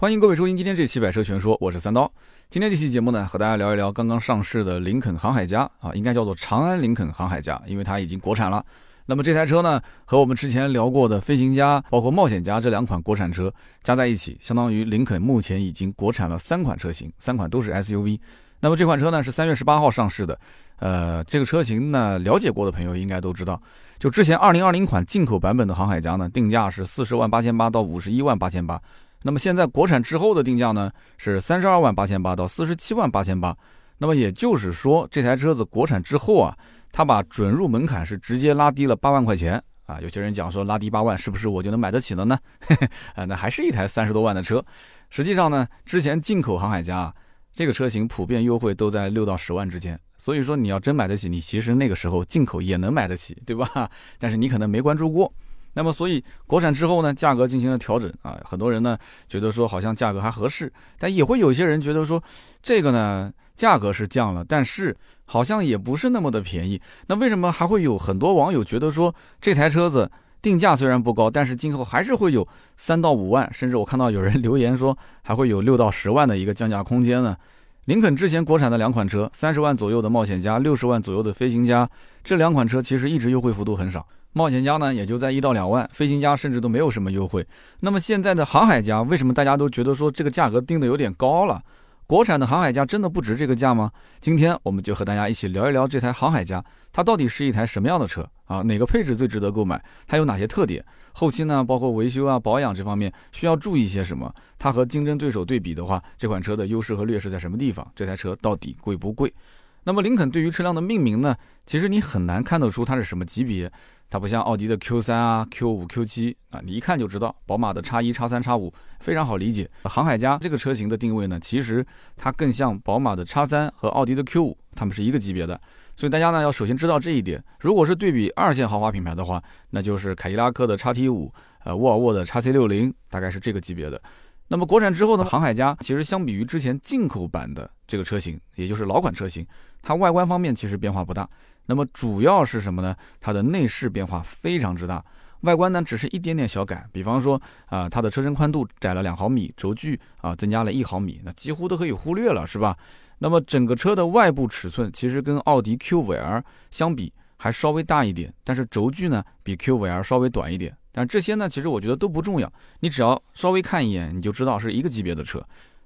欢迎各位收听今天这期《百车全说》，我是三刀。今天这期节目呢，和大家聊一聊刚刚上市的林肯航海家啊，应该叫做长安林肯航海家，因为它已经国产了。那么这台车呢，和我们之前聊过的飞行家、包括冒险家这两款国产车加在一起，相当于林肯目前已经国产了三款车型，三款都是 SUV。那么这款车呢是三月十八号上市的，呃，这个车型呢了解过的朋友应该都知道，就之前二零二零款进口版本的航海家呢，定价是四十万八千八到五十一万八千八。那么现在国产之后的定价呢是三十二万八千八到四十七万八千八，那么也就是说这台车子国产之后啊，它把准入门槛是直接拉低了八万块钱啊。有些人讲说拉低八万是不是我就能买得起了呢？啊，那还是一台三十多万的车。实际上呢，之前进口航海家这个车型普遍优惠都在六到十万之间，所以说你要真买得起，你其实那个时候进口也能买得起，对吧？但是你可能没关注过。那么，所以国产之后呢，价格进行了调整啊。很多人呢觉得说好像价格还合适，但也会有些人觉得说，这个呢价格是降了，但是好像也不是那么的便宜。那为什么还会有很多网友觉得说，这台车子定价虽然不高，但是今后还是会有三到五万，甚至我看到有人留言说还会有六到十万的一个降价空间呢？林肯之前国产的两款车，三十万左右的冒险家，六十万左右的飞行家，这两款车其实一直优惠幅度很少。冒险家呢，也就在一到两万，飞行家甚至都没有什么优惠。那么现在的航海家，为什么大家都觉得说这个价格定的有点高了？国产的航海家真的不值这个价吗？今天我们就和大家一起聊一聊这台航海家，它到底是一台什么样的车啊？哪个配置最值得购买？它有哪些特点？后期呢，包括维修啊、保养这方面需要注意些什么？它和竞争对手对比的话，这款车的优势和劣势在什么地方？这台车到底贵不贵？那么林肯对于车辆的命名呢，其实你很难看得出它是什么级别。它不像奥迪的 Q 三啊、Q 五、Q 七啊，你一看就知道。宝马的叉一、叉三、叉五非常好理解。航海家这个车型的定位呢，其实它更像宝马的叉三和奥迪的 Q 五，它们是一个级别的。所以大家呢要首先知道这一点。如果是对比二线豪华品牌的话，那就是凯迪拉克的叉 T 五，呃，沃尔沃的叉 C 六零，大概是这个级别的。那么国产之后呢，航海家其实相比于之前进口版的这个车型，也就是老款车型，它外观方面其实变化不大。那么主要是什么呢？它的内饰变化非常之大，外观呢只是一点点小改，比方说啊，它的车身宽度窄了两毫米，轴距啊增加了一毫米，那几乎都可以忽略了，是吧？那么整个车的外部尺寸其实跟奥迪 Q5L 相比还稍微大一点，但是轴距呢比 Q5L 稍微短一点，但这些呢其实我觉得都不重要，你只要稍微看一眼你就知道是一个级别的车。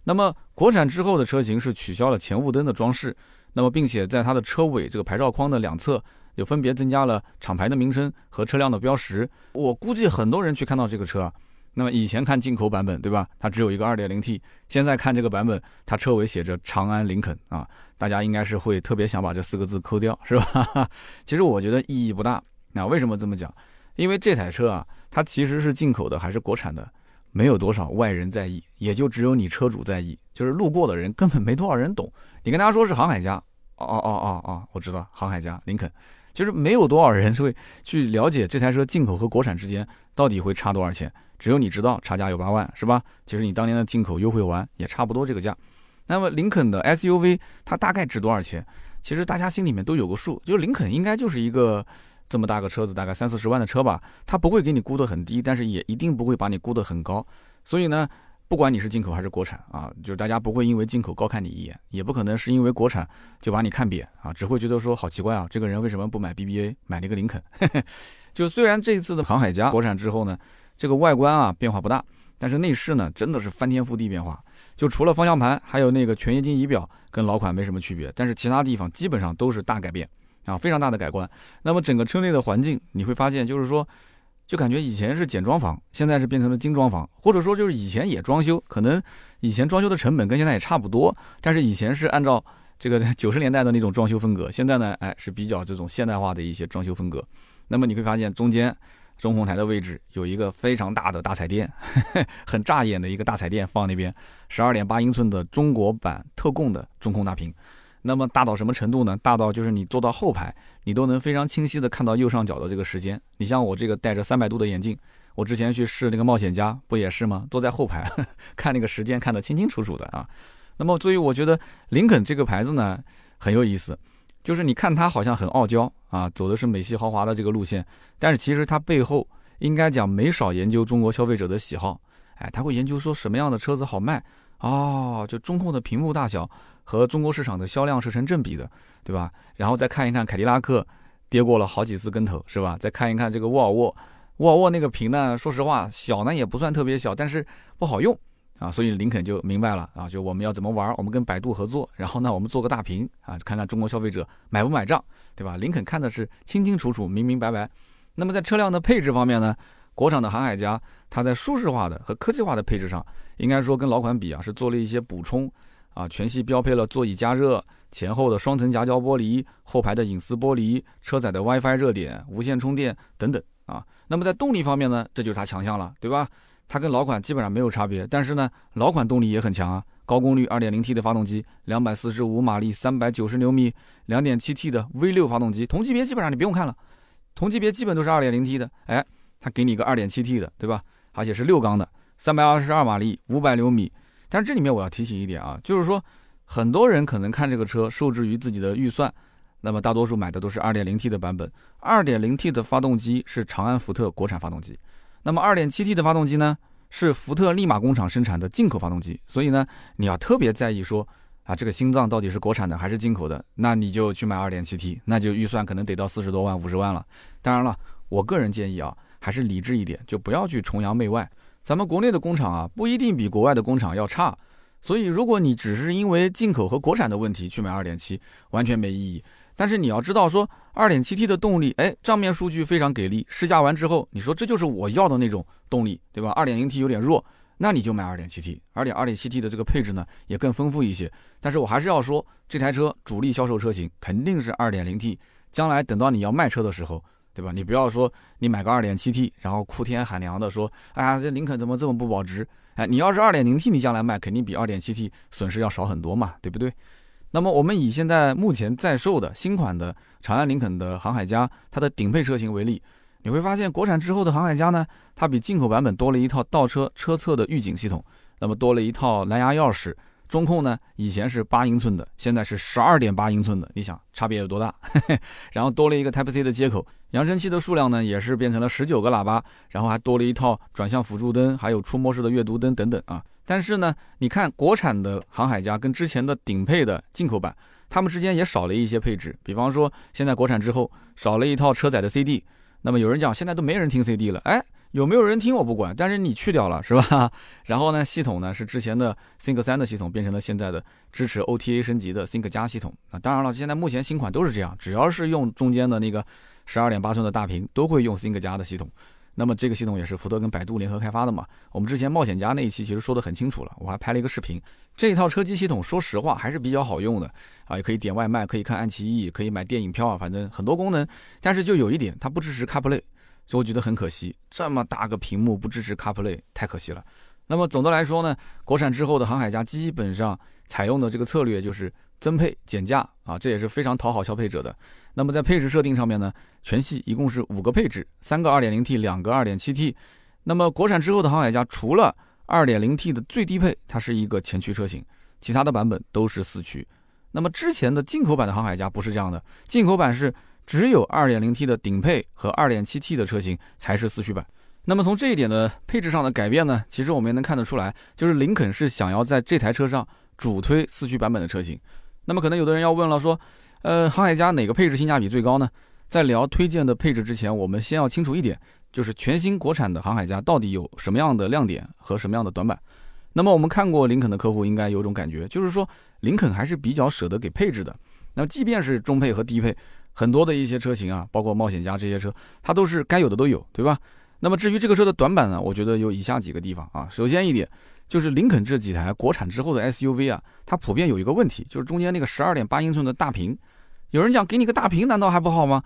那么国产之后的车型是取消了前雾灯的装饰。那么，并且在它的车尾这个牌照框的两侧，又分别增加了厂牌的名称和车辆的标识。我估计很多人去看到这个车，那么以前看进口版本，对吧？它只有一个 2.0T，现在看这个版本，它车尾写着长安林肯啊，大家应该是会特别想把这四个字抠掉，是吧？其实我觉得意义不大。那为什么这么讲？因为这台车啊，它其实是进口的还是国产的，没有多少外人在意，也就只有你车主在意，就是路过的人根本没多少人懂。你跟大家说是航海家，哦哦哦哦哦，我知道航海家林肯，其实没有多少人会去了解这台车进口和国产之间到底会差多少钱，只有你知道差价有八万，是吧？其实你当年的进口优惠完也差不多这个价。那么林肯的 SUV 它大概值多少钱？其实大家心里面都有个数，就是林肯应该就是一个这么大个车子，大概三四十万的车吧，它不会给你估得很低，但是也一定不会把你估得很高，所以呢。不管你是进口还是国产啊，就是大家不会因为进口高看你一眼，也不可能是因为国产就把你看扁啊，只会觉得说好奇怪啊，这个人为什么不买 BBA，买了一个林肯？就虽然这次的航海家国产之后呢，这个外观啊变化不大，但是内饰呢真的是翻天覆地变化。就除了方向盘，还有那个全液晶仪表跟老款没什么区别，但是其他地方基本上都是大改变啊，非常大的改观。那么整个车内的环境你会发现，就是说。就感觉以前是简装房，现在是变成了精装房，或者说就是以前也装修，可能以前装修的成本跟现在也差不多，但是以前是按照这个九十年代的那种装修风格，现在呢，哎是比较这种现代化的一些装修风格。那么你会发现中间中控台的位置有一个非常大的大彩电，很扎眼的一个大彩电放那边，十二点八英寸的中国版特供的中控大屏。那么大到什么程度呢？大到就是你坐到后排，你都能非常清晰的看到右上角的这个时间。你像我这个戴着三百度的眼镜，我之前去试那个冒险家，不也是吗？坐在后排 看那个时间，看得清清楚楚的啊。那么，所以我觉得林肯这个牌子呢很有意思，就是你看它好像很傲娇啊，走的是美系豪华的这个路线，但是其实它背后应该讲没少研究中国消费者的喜好。哎，他会研究说什么样的车子好卖哦，就中控的屏幕大小和中国市场的销量是成正比的，对吧？然后再看一看凯迪拉克跌过了好几次跟头，是吧？再看一看这个沃尔沃，沃尔沃那个屏呢，说实话小呢也不算特别小，但是不好用啊，所以林肯就明白了啊，就我们要怎么玩，我们跟百度合作，然后呢我们做个大屏啊，看看中国消费者买不买账，对吧？林肯看的是清清楚楚、明明白白。那么在车辆的配置方面呢？国产的航海家，它在舒适化的和科技化的配置上，应该说跟老款比啊，是做了一些补充啊。全系标配了座椅加热、前后的双层夹胶玻璃、后排的隐私玻璃、车载的 WiFi 热点、无线充电等等啊。那么在动力方面呢，这就是它强项了，对吧？它跟老款基本上没有差别，但是呢，老款动力也很强啊，高功率 2.0T 的发动机，245马力，390牛米，2.7T 的 V6 发动机，同级别基本上你不用看了，同级别基本都是 2.0T 的，哎。它给你一个 2.7T 的，对吧？而且是六缸的，322马力，500牛米。但是这里面我要提醒一点啊，就是说很多人可能看这个车受制于自己的预算，那么大多数买的都是 2.0T 的版本。2.0T 的发动机是长安福特国产发动机，那么 2.7T 的发动机呢是福特利马工厂生产的进口发动机。所以呢，你要特别在意说啊，这个心脏到底是国产的还是进口的？那你就去买 2.7T，那就预算可能得到四十多万、五十万了。当然了，我个人建议啊。还是理智一点，就不要去崇洋媚外。咱们国内的工厂啊，不一定比国外的工厂要差。所以，如果你只是因为进口和国产的问题去买2.7，完全没意义。但是你要知道，说 2.7T 的动力，哎，账面数据非常给力。试驾完之后，你说这就是我要的那种动力，对吧？2.0T 有点弱，那你就买 2.7T。而且 2.7T 的这个配置呢，也更丰富一些。但是我还是要说，这台车主力销售车型肯定是 2.0T。将来等到你要卖车的时候，对吧？你不要说你买个二点七 T，然后哭天喊娘的说，哎呀，这林肯怎么这么不保值？哎，你要是二点零 T，你将来卖肯定比二点七 T 损失要少很多嘛，对不对？那么我们以现在目前在售的新款的长安林肯的航海家，它的顶配车型为例，你会发现国产之后的航海家呢，它比进口版本多了一套倒车车侧的预警系统，那么多了一套蓝牙钥匙。中控呢，以前是八英寸的，现在是十二点八英寸的，你想差别有多大？然后多了一个 Type C 的接口，扬声器的数量呢也是变成了十九个喇叭，然后还多了一套转向辅助灯，还有触摸式的阅读灯等等啊。但是呢，你看国产的航海家跟之前的顶配的进口版，它们之间也少了一些配置，比方说现在国产之后少了一套车载的 CD，那么有人讲现在都没人听 CD 了，哎。有没有人听我不管，但是你去掉了是吧？然后呢，系统呢是之前的 Think 三的系统变成了现在的支持 OTA 升级的 Think 加系统啊。当然了，现在目前新款都是这样，只要是用中间的那个十二点八寸的大屏，都会用 Think 加的系统。那么这个系统也是福特跟百度联合开发的嘛。我们之前冒险家那一期其实说的很清楚了，我还拍了一个视频。这一套车机系统说实话还是比较好用的啊，也可以点外卖，可以看爱奇艺，可以买电影票啊，反正很多功能。但是就有一点，它不支持 CarPlay。所以我觉得很可惜，这么大个屏幕不支持 CarPlay，太可惜了。那么总的来说呢，国产之后的航海家基本上采用的这个策略就是增配减价啊，这也是非常讨好消费者的。那么在配置设定上面呢，全系一共是五个配置，三个 2.0T，两个 2.7T。那么国产之后的航海家除了 2.0T 的最低配，它是一个前驱车型，其他的版本都是四驱。那么之前的进口版的航海家不是这样的，进口版是。只有 2.0T 的顶配和 2.7T 的车型才是四驱版。那么从这一点的配置上的改变呢，其实我们也能看得出来，就是林肯是想要在这台车上主推四驱版本的车型。那么可能有的人要问了，说，呃，航海家哪个配置性价比最高呢？在聊推荐的配置之前，我们先要清楚一点，就是全新国产的航海家到底有什么样的亮点和什么样的短板。那么我们看过林肯的客户应该有种感觉，就是说林肯还是比较舍得给配置的。那么即便是中配和低配。很多的一些车型啊，包括冒险家这些车，它都是该有的都有，对吧？那么至于这个车的短板呢，我觉得有以下几个地方啊。首先一点就是林肯这几台国产之后的 SUV 啊，它普遍有一个问题，就是中间那个十二点八英寸的大屏。有人讲给你个大屏难道还不好吗？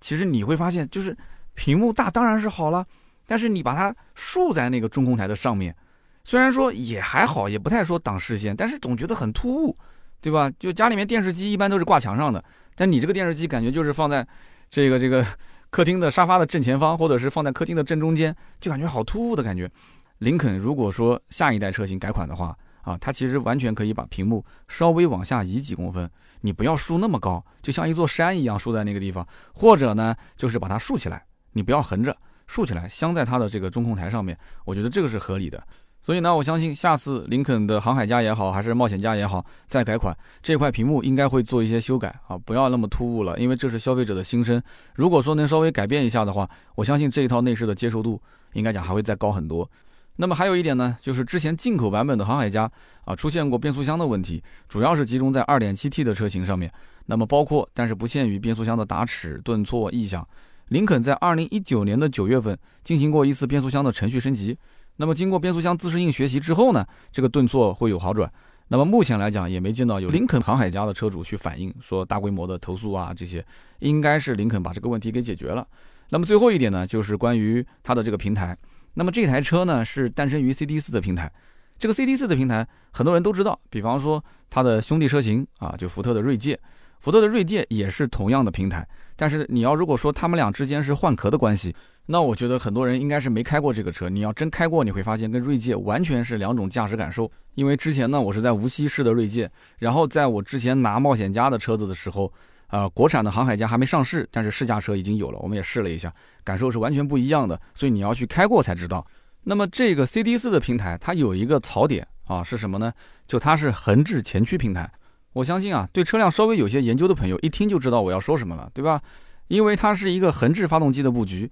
其实你会发现，就是屏幕大当然是好了，但是你把它竖在那个中控台的上面，虽然说也还好，也不太说挡视线，但是总觉得很突兀，对吧？就家里面电视机一般都是挂墙上的。但你这个电视机感觉就是放在这个这个客厅的沙发的正前方，或者是放在客厅的正中间，就感觉好突兀的感觉。林肯如果说下一代车型改款的话啊，它其实完全可以把屏幕稍微往下移几公分，你不要竖那么高，就像一座山一样竖在那个地方，或者呢就是把它竖起来，你不要横着，竖起来镶在它的这个中控台上面，我觉得这个是合理的。所以呢，我相信下次林肯的航海家也好，还是冒险家也好，再改款这块屏幕应该会做一些修改啊，不要那么突兀了，因为这是消费者的心声。如果说能稍微改变一下的话，我相信这一套内饰的接受度应该讲还会再高很多。那么还有一点呢，就是之前进口版本的航海家啊出现过变速箱的问题，主要是集中在 2.7T 的车型上面。那么包括但是不限于变速箱的打齿、顿挫、异响。林肯在2019年的9月份进行过一次变速箱的程序升级。那么经过变速箱自适应学习之后呢，这个顿挫会有好转。那么目前来讲也没见到有林肯航海家的车主去反映说大规模的投诉啊这些，应该是林肯把这个问题给解决了。那么最后一点呢，就是关于它的这个平台。那么这台车呢是诞生于 CD4 的平台，这个 CD4 的平台很多人都知道，比方说它的兄弟车型啊，就福特的锐界。福特的锐界也是同样的平台，但是你要如果说他们俩之间是换壳的关系，那我觉得很多人应该是没开过这个车。你要真开过，你会发现跟锐界完全是两种驾驶感受。因为之前呢，我是在无锡试的锐界，然后在我之前拿冒险家的车子的时候，呃，国产的航海家还没上市，但是试驾车已经有了，我们也试了一下，感受是完全不一样的。所以你要去开过才知道。那么这个 CD4 的平台，它有一个槽点啊，是什么呢？就它是横置前驱平台。我相信啊，对车辆稍微有些研究的朋友一听就知道我要说什么了，对吧？因为它是一个横置发动机的布局，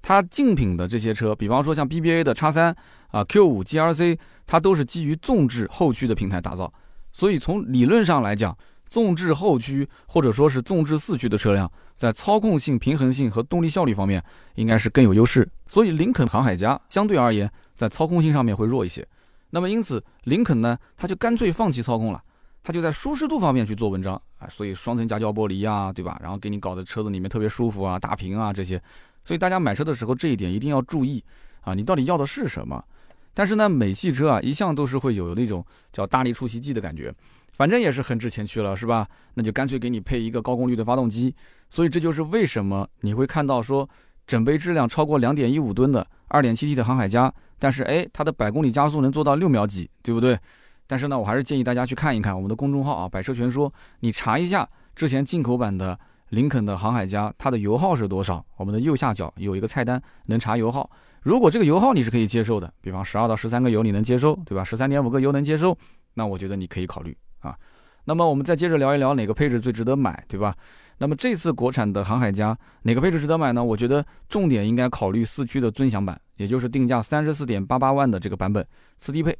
它竞品的这些车，比方说像 BBA 的叉三啊、Q 五 GRC，它都是基于纵置后驱的平台打造，所以从理论上来讲，纵置后驱或者说是纵置四驱的车辆，在操控性、平衡性和动力效率方面应该是更有优势。所以林肯航海家相对而言在操控性上面会弱一些。那么因此林肯呢，他就干脆放弃操控了。它就在舒适度方面去做文章啊，所以双层夹胶玻璃呀，对吧？然后给你搞的车子里面特别舒服啊，大屏啊这些，所以大家买车的时候这一点一定要注意啊，你到底要的是什么？但是呢，美系车啊，一向都是会有那种叫大力出奇迹的感觉，反正也是很值钱去了，是吧？那就干脆给你配一个高功率的发动机，所以这就是为什么你会看到说整备质量超过两点一五吨的二点七 T 的航海家，但是哎，它的百公里加速能做到六秒几，对不对？但是呢，我还是建议大家去看一看我们的公众号啊，百车全说，你查一下之前进口版的林肯的航海家，它的油耗是多少？我们的右下角有一个菜单，能查油耗。如果这个油耗你是可以接受的，比方十二到十三个油你能接受，对吧？十三点五个油能接受，那我觉得你可以考虑啊。那么我们再接着聊一聊哪个配置最值得买，对吧？那么这次国产的航海家哪个配置值得买呢？我觉得重点应该考虑四驱的尊享版，也就是定价三十四点八八万的这个版本，次低配。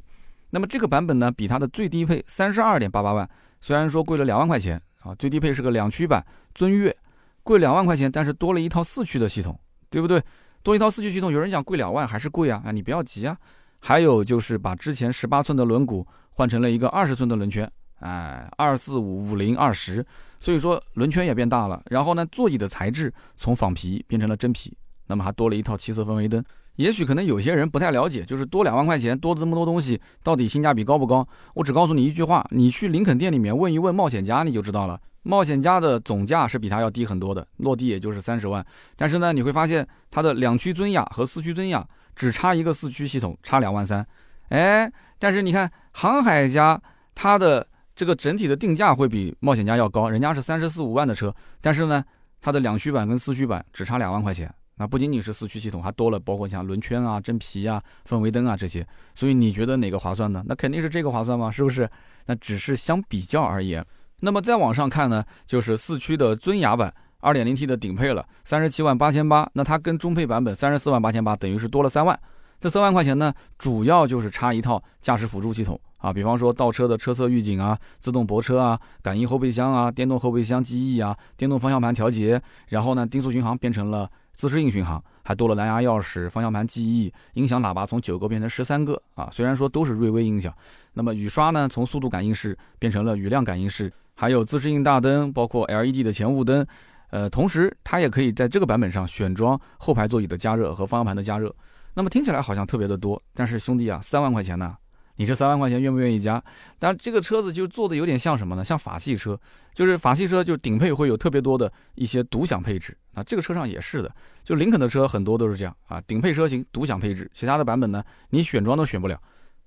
那么这个版本呢，比它的最低配三十二点八八万，虽然说贵了两万块钱啊，最低配是个两驱版尊越，贵两万块钱，但是多了一套四驱的系统，对不对？多一套四驱系统，有人讲贵两万还是贵啊？啊，你不要急啊。还有就是把之前十八寸的轮毂换成了一个二十寸的轮圈，哎，二四五五零二十，所以说轮圈也变大了。然后呢，座椅的材质从仿皮变成了真皮，那么还多了一套七色氛围灯。也许可能有些人不太了解，就是多两万块钱，多这么多东西，到底性价比高不高？我只告诉你一句话，你去林肯店里面问一问冒险家，你就知道了。冒险家的总价是比它要低很多的，落地也就是三十万。但是呢，你会发现它的两驱尊雅和四驱尊雅只差一个四驱系统，差两万三。哎，但是你看航海家，它的这个整体的定价会比冒险家要高，人家是三十四五万的车，但是呢，它的两驱版跟四驱版只差两万块钱。那不仅仅是四驱系统，还多了包括像轮圈啊、真皮啊、氛围灯啊这些，所以你觉得哪个划算呢？那肯定是这个划算吗？是不是？那只是相比较而言。那么再往上看呢，就是四驱的尊雅版 2.0T 的顶配了，三十七万八千八。那它跟中配版本三十四万八千八，等于是多了三万。这三万块钱呢，主要就是差一套驾驶辅助系统啊，比方说倒车的车侧预警啊、自动泊车啊、感应后备箱啊、电动后备箱记忆啊、电动方向盘调节，然后呢，定速巡航变成了。自适应巡航还多了蓝牙钥匙、方向盘记忆、音响喇叭从九个变成十三个啊！虽然说都是瑞威音响，那么雨刷呢从速度感应式变成了雨量感应式，还有自适应大灯，包括 LED 的前雾灯，呃，同时它也可以在这个版本上选装后排座椅的加热和方向盘的加热。那么听起来好像特别的多，但是兄弟啊，三万块钱呢？你这三万块钱愿不愿意加？但，这个车子就做的有点像什么呢？像法系车，就是法系车，就顶配会有特别多的一些独享配置啊。这个车上也是的，就林肯的车很多都是这样啊。顶配车型独享配置，其他的版本呢，你选装都选不了。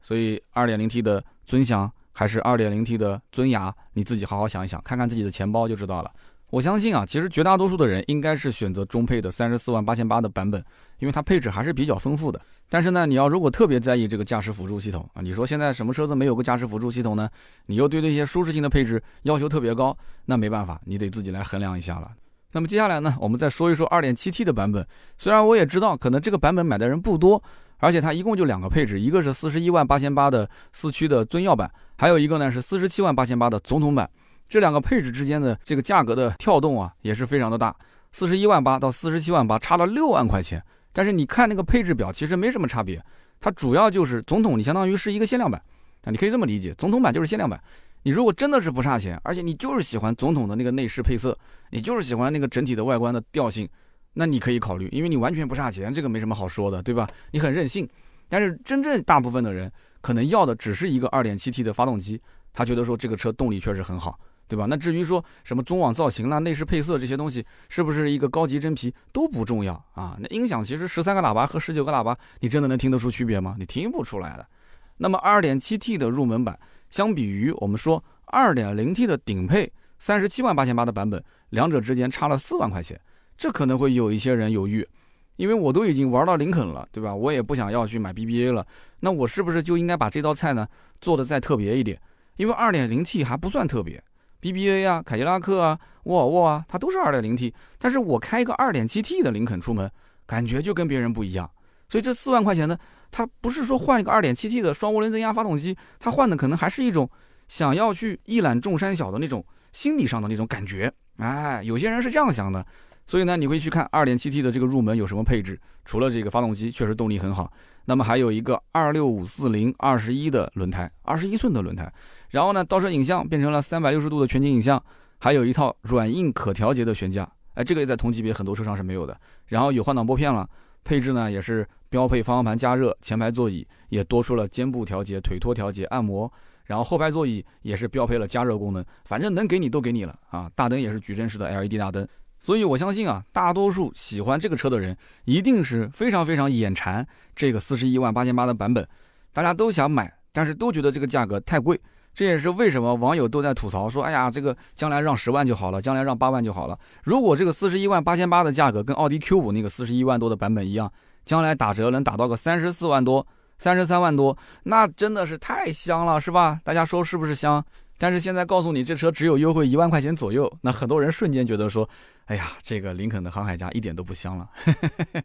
所以，2.0T 的尊享还是 2.0T 的尊雅，你自己好好想一想，看看自己的钱包就知道了。我相信啊，其实绝大多数的人应该是选择中配的三十四万八千八的版本，因为它配置还是比较丰富的。但是呢，你要如果特别在意这个驾驶辅助系统啊，你说现在什么车子没有个驾驶辅助系统呢？你又对那些舒适性的配置要求特别高，那没办法，你得自己来衡量一下了。那么接下来呢，我们再说一说二点七 T 的版本。虽然我也知道可能这个版本买的人不多，而且它一共就两个配置，一个是四十一万八千八的四驱的尊耀版，还有一个呢是四十七万八千八的总统版。这两个配置之间的这个价格的跳动啊，也是非常的大，四十一万八到四十七万八，差了六万块钱。但是你看那个配置表，其实没什么差别。它主要就是总统，你相当于是一个限量版啊，你可以这么理解，总统版就是限量版。你如果真的是不差钱，而且你就是喜欢总统的那个内饰配色，你就是喜欢那个整体的外观的调性，那你可以考虑，因为你完全不差钱，这个没什么好说的，对吧？你很任性。但是真正大部分的人可能要的只是一个 2.7T 的发动机，他觉得说这个车动力确实很好。对吧？那至于说什么中网造型啦、内饰配色这些东西，是不是一个高级真皮都不重要啊？那音响其实十三个喇叭和十九个喇叭，你真的能听得出区别吗？你听不出来的。那么二点七 T 的入门版，相比于我们说二点零 T 的顶配三十七万八千八的版本，两者之间差了四万块钱，这可能会有一些人犹豫，因为我都已经玩到林肯了，对吧？我也不想要去买 BBA 了，那我是不是就应该把这道菜呢做的再特别一点？因为二点零 T 还不算特别。BBA 啊，凯迪拉克啊，沃尔沃啊，它都是二点零 T，但是我开一个二点七 T 的林肯出门，感觉就跟别人不一样。所以这四万块钱呢，它不是说换一个二点七 T 的双涡轮增压发动机，它换的可能还是一种想要去一览众山小的那种心理上的那种感觉。哎，有些人是这样想的。所以呢，你会去看 2.7T 的这个入门有什么配置？除了这个发动机确实动力很好，那么还有一个26540二十一的轮胎，二十一寸的轮胎。然后呢，倒车影像变成了三百六十度的全景影像，还有一套软硬可调节的悬架，哎，这个也在同级别很多车上是没有的。然后有换挡拨片了，配置呢也是标配方向盘加热，前排座椅也多出了肩部调节、腿托调节、按摩，然后后排座椅也是标配了加热功能，反正能给你都给你了啊！大灯也是矩阵式的 LED 大灯，所以我相信啊，大多数喜欢这个车的人一定是非常非常眼馋这个四十一万八千八的版本，大家都想买，但是都觉得这个价格太贵。这也是为什么网友都在吐槽说：“哎呀，这个将来让十万就好了，将来让八万就好了。如果这个四十一万八千八的价格跟奥迪 Q 五那个四十一万多的版本一样，将来打折能打到个三十四万多、三十三万多，那真的是太香了，是吧？大家说是不是香？但是现在告诉你，这车只有优惠一万块钱左右，那很多人瞬间觉得说：，哎呀，这个林肯的航海家一点都不香了。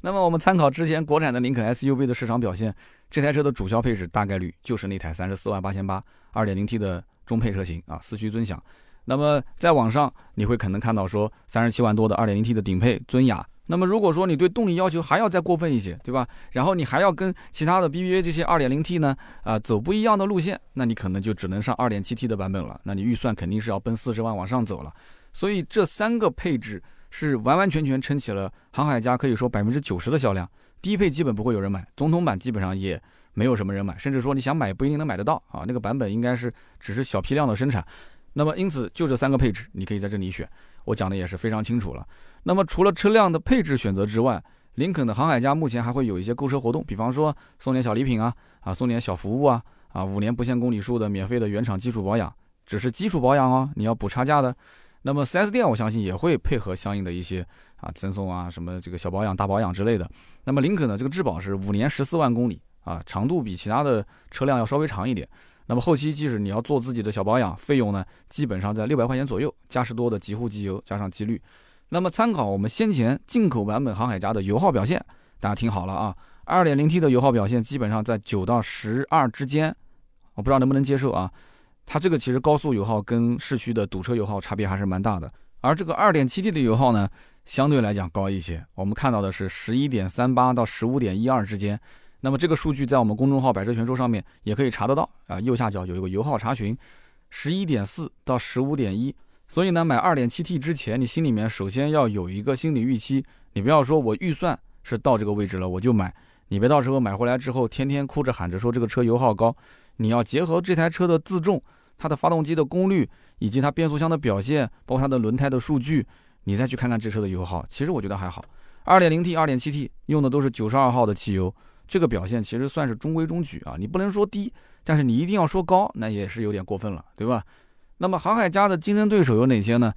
那么我们参考之前国产的林肯 SUV 的市场表现，这台车的主销配置大概率就是那台三十四万八千八。二点零 T 的中配车型啊，四驱尊享。那么在网上你会可能看到说三十七万多的二点零 T 的顶配尊雅。那么如果说你对动力要求还要再过分一些，对吧？然后你还要跟其他的 BBA 这些二点零 T 呢啊走不一样的路线，那你可能就只能上二点七 T 的版本了。那你预算肯定是要奔四十万往上走了。所以这三个配置是完完全全撑起了航海家可以说百分之九十的销量。低配基本不会有人买，总统版基本上也。没有什么人买，甚至说你想买不一定能买得到啊。那个版本应该是只是小批量的生产。那么因此就这三个配置，你可以在这里选。我讲的也是非常清楚了。那么除了车辆的配置选择之外，林肯的航海家目前还会有一些购车活动，比方说送点小礼品啊，啊送点小服务啊，啊五年不限公里数的免费的原厂基础保养，只是基础保养哦，你要补差价的。那么 4S 店我相信也会配合相应的一些啊赠送啊什么这个小保养、大保养之类的。那么林肯的这个质保是五年十四万公里。啊，长度比其他的车辆要稍微长一点。那么后期即使你要做自己的小保养，费用呢基本上在六百块钱左右，嘉实多的极护机油加上机滤。那么参考我们先前进口版本航海家的油耗表现，大家听好了啊，2.0T 的油耗表现基本上在九到十二之间，我不知道能不能接受啊。它这个其实高速油耗跟市区的堵车油耗差别还是蛮大的。而这个 2.7T 的油耗呢，相对来讲高一些，我们看到的是11.38到15.12之间。那么这个数据在我们公众号“百车全说”上面也可以查得到啊，右下角有一个油耗查询，十一点四到十五点一。所以呢，买二点七 T 之前，你心里面首先要有一个心理预期，你不要说我预算是到这个位置了我就买，你别到时候买回来之后天天哭着喊着说这个车油耗高。你要结合这台车的自重、它的发动机的功率以及它变速箱的表现，包括它的轮胎的数据，你再去看看这车的油耗。其实我觉得还好，二点零 T、二点七 T 用的都是九十二号的汽油。这个表现其实算是中规中矩啊，你不能说低，但是你一定要说高，那也是有点过分了，对吧？那么航海家的竞争对手有哪些呢？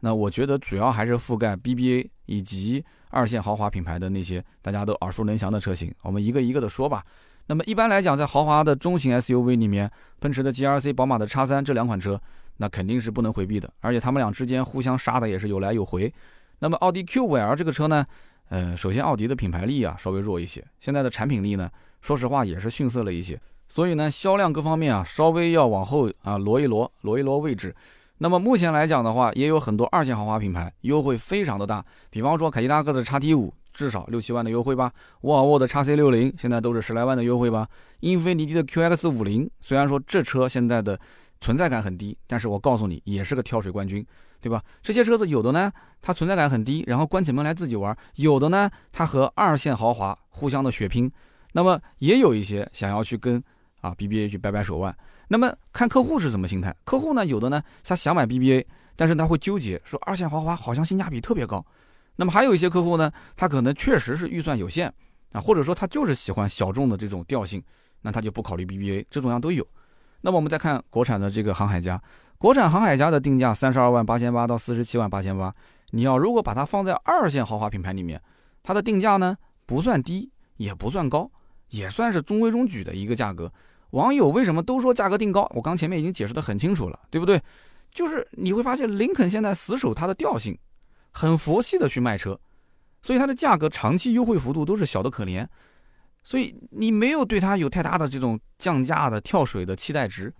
那我觉得主要还是覆盖 BBA 以及二线豪华品牌的那些大家都耳熟能详的车型。我们一个一个的说吧。那么一般来讲，在豪华的中型 SUV 里面，奔驰的 GRC、宝马的 X3 这两款车，那肯定是不能回避的。而且他们俩之间互相杀的也是有来有回。那么奥迪 Q5L 这个车呢，呃，首先奥迪的品牌力啊稍微弱一些，现在的产品力呢，说实话也是逊色了一些。所以呢，销量各方面啊，稍微要往后啊挪一挪，挪一挪位置。那么目前来讲的话，也有很多二线豪华品牌优惠非常的大，比方说凯迪拉克的叉 T 五。至少六七万的优惠吧，沃尔沃的叉 C 六零现在都是十来万的优惠吧，英菲尼迪的 QX 五零，虽然说这车现在的存在感很低，但是我告诉你也是个跳水冠军，对吧？这些车子有的呢，它存在感很低，然后关起门来自己玩；有的呢，它和二线豪华互相的血拼。那么也有一些想要去跟啊 BBA 去掰掰手腕。那么看客户是什么心态？客户呢，有的呢他想买 BBA，但是他会纠结说二线豪华好像性价比特别高。那么还有一些客户呢，他可能确实是预算有限啊，或者说他就是喜欢小众的这种调性，那他就不考虑 BBA，这种样都有。那么我们再看国产的这个航海家，国产航海家的定价三十二万八千八到四十七万八千八，你要如果把它放在二线豪华品牌里面，它的定价呢不算低，也不算高，也算是中规中矩的一个价格。网友为什么都说价格定高？我刚前面已经解释的很清楚了，对不对？就是你会发现林肯现在死守它的调性。很佛系的去卖车，所以它的价格长期优惠幅度都是小的可怜，所以你没有对它有太大的这种降价的跳水的期待值，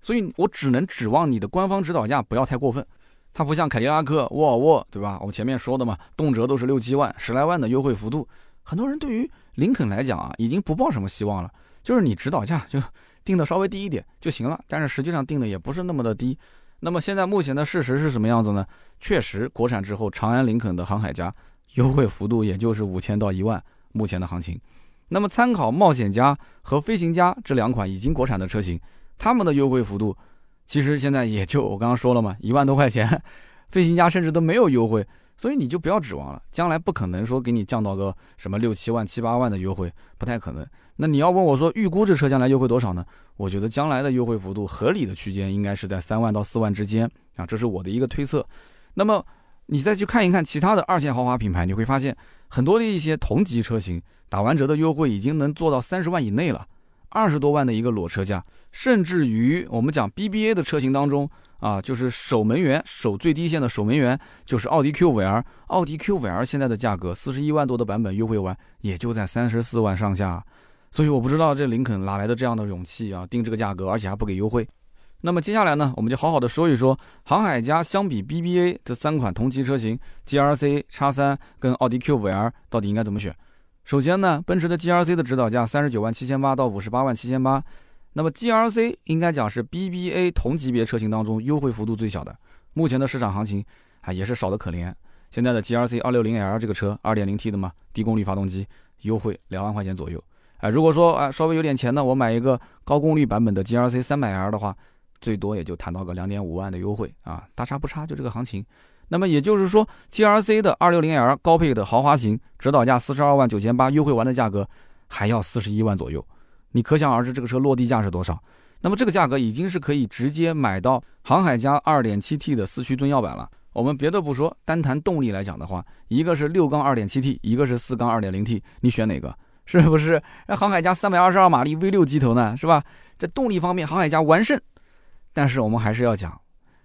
所以我只能指望你的官方指导价不要太过分。它不像凯迪拉克、沃尔沃，对吧？我前面说的嘛，动辄都是六七万、十来万的优惠幅度。很多人对于林肯来讲啊，已经不抱什么希望了，就是你指导价就定的稍微低一点就行了，但是实际上定的也不是那么的低。那么现在目前的事实是什么样子呢？确实，国产之后，长安林肯的航海家优惠幅度也就是五千到一万，目前的行情。那么参考冒险家和飞行家这两款已经国产的车型，他们的优惠幅度其实现在也就我刚刚说了嘛，一万多块钱，飞行家甚至都没有优惠，所以你就不要指望了，将来不可能说给你降到个什么六七万、七八万的优惠，不太可能。那你要问我说预估这车将来优惠多少呢？我觉得将来的优惠幅度合理的区间应该是在三万到四万之间啊，这是我的一个推测。那么你再去看一看其他的二线豪华品牌，你会发现很多的一些同级车型打完折的优惠已经能做到三十万以内了，二十多万的一个裸车价，甚至于我们讲 BBA 的车型当中啊，就是守门员守最低线的守门员就是奥迪 Q5L，奥迪 Q5L 现在的价格四十一万多的版本优惠完也就在三十四万上下。所以我不知道这林肯哪来的这样的勇气啊，定这个价格，而且还不给优惠。那么接下来呢，我们就好好的说一说航海家相比 BBA 这三款同级车型 GRC、叉三跟奥迪 Q5L 到底应该怎么选。首先呢，奔驰的 GRC 的指导价三十九万七千八到五十八万七千八，那么 GRC 应该讲是 BBA 同级别车型当中优惠幅度最小的，目前的市场行情啊也是少的可怜。现在的 GRC 二六零 L 这个车，二点零 T 的嘛，低功率发动机，优惠两万块钱左右。哎，如果说啊稍微有点钱呢，我买一个高功率版本的 GRC 三百 L 的话，最多也就谈到个两点五万的优惠啊，大差不差，就这个行情。那么也就是说，GRC 的二六零 L 高配的豪华型，指导价四十二万九千八，优惠完的价格还要四十一万左右，你可想而知这个车落地价是多少。那么这个价格已经是可以直接买到航海家二点七 T 的四驱尊耀版了。我们别的不说，单谈动力来讲的话，一个是六缸二点七 T，一个是四缸二点零 T，你选哪个？是不是？那航海家三百二十二马力 V 六机头呢？是吧？在动力方面，航海家完胜。但是我们还是要讲，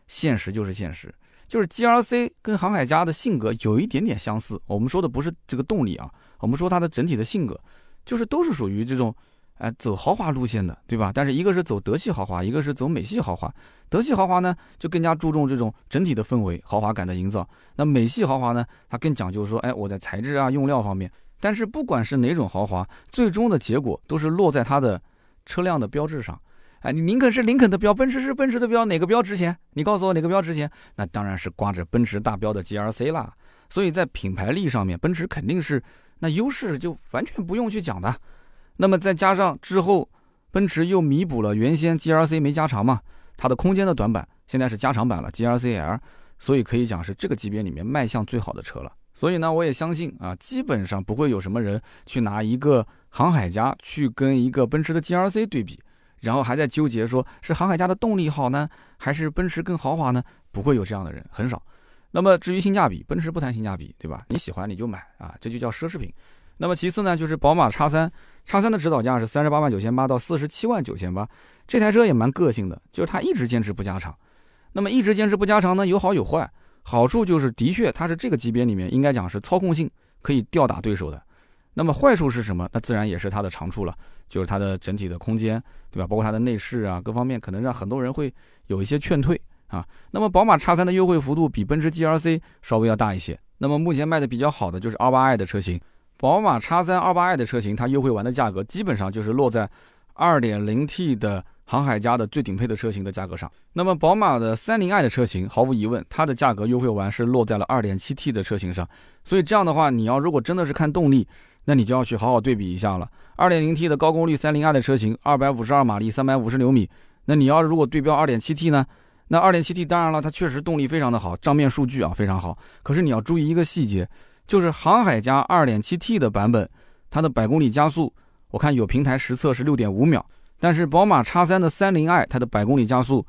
现实就是现实，就是 GRC 跟航海家的性格有一点点相似。我们说的不是这个动力啊，我们说它的整体的性格，就是都是属于这种，哎，走豪华路线的，对吧？但是一个是走德系豪华，一个是走美系豪华。德系豪华呢，就更加注重这种整体的氛围、豪华感的营造。那美系豪华呢，它更讲究说，哎，我在材质啊、用料方面。但是不管是哪种豪华，最终的结果都是落在它的车辆的标志上。哎，你林肯是林肯的标，奔驰是奔驰的标，哪个标值钱？你告诉我哪个标值钱？那当然是挂着奔驰大标的 GRC 啦。所以在品牌力上面，奔驰肯定是那优势就完全不用去讲的。那么再加上之后，奔驰又弥补了原先 GRC 没加长嘛，它的空间的短板现在是加长版了 GRC-L，所以可以讲是这个级别里面卖相最好的车了。所以呢，我也相信啊，基本上不会有什么人去拿一个航海家去跟一个奔驰的 GRC 对比，然后还在纠结说是航海家的动力好呢，还是奔驰更豪华呢？不会有这样的人，很少。那么至于性价比，奔驰不谈性价比，对吧？你喜欢你就买啊，这就叫奢侈品。那么其次呢，就是宝马叉三，叉三的指导价是三十八万九千八到四十七万九千八，这台车也蛮个性的，就是它一直坚持不加长。那么一直坚持不加长呢，有好有坏。好处就是的确它是这个级别里面应该讲是操控性可以吊打对手的。那么坏处是什么？那自然也是它的长处了，就是它的整体的空间，对吧？包括它的内饰啊，各方面可能让很多人会有一些劝退。啊，那么宝马叉三的优惠幅度比奔驰 G L C 稍微要大一些。那么目前卖的比较好的就是二八 i 的车型，宝马叉三二八 i 的车型，它优惠完的价格基本上就是落在二点零 T 的航海家的最顶配的车型的价格上。那么宝马的三零 i 的车型，毫无疑问，它的价格优惠完是落在了二点七 T 的车型上。所以这样的话，你要如果真的是看动力，那你就要去好好对比一下了。二点零 T 的高功率三零 i 的车型，二百五十二马力，三百五十牛米，那你要如果对标二点七 T 呢？那二点七 T 当然了，它确实动力非常的好，账面数据啊非常好。可是你要注意一个细节，就是航海家二点七 T 的版本，它的百公里加速，我看有平台实测是六点五秒，但是宝马叉三的三零 i 它的百公里加速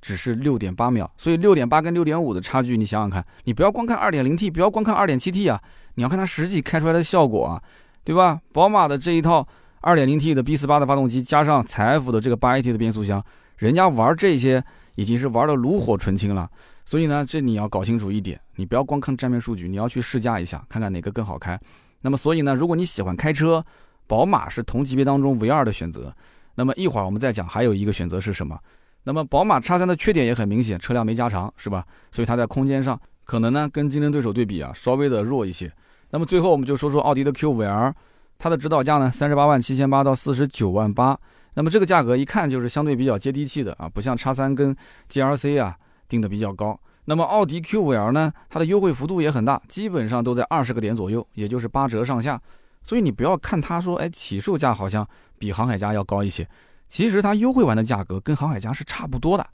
只是六点八秒，所以六点八跟六点五的差距，你想想看，你不要光看二点零 T，不要光看二点七 T 啊，你要看它实际开出来的效果啊，对吧？宝马的这一套二点零 T 的 B 四八的发动机，加上采埃孚的这个八 AT 的变速箱，人家玩这些。已经是玩的炉火纯青了，所以呢，这你要搞清楚一点，你不要光看账面数据，你要去试驾一下，看看哪个更好开。那么，所以呢，如果你喜欢开车，宝马是同级别当中唯二的选择。那么一会儿我们再讲，还有一个选择是什么？那么宝马叉三的缺点也很明显，车辆没加长，是吧？所以它在空间上可能呢跟竞争对手对比啊稍微的弱一些。那么最后我们就说说奥迪的 Q5L，它的指导价呢三十八万七千八到四十九万八。那么这个价格一看就是相对比较接地气的啊，不像叉三跟 GLC 啊定的比较高。那么奥迪 Q5L 呢，它的优惠幅度也很大，基本上都在二十个点左右，也就是八折上下。所以你不要看它说，哎，起售价好像比航海家要高一些，其实它优惠完的价格跟航海家是差不多的。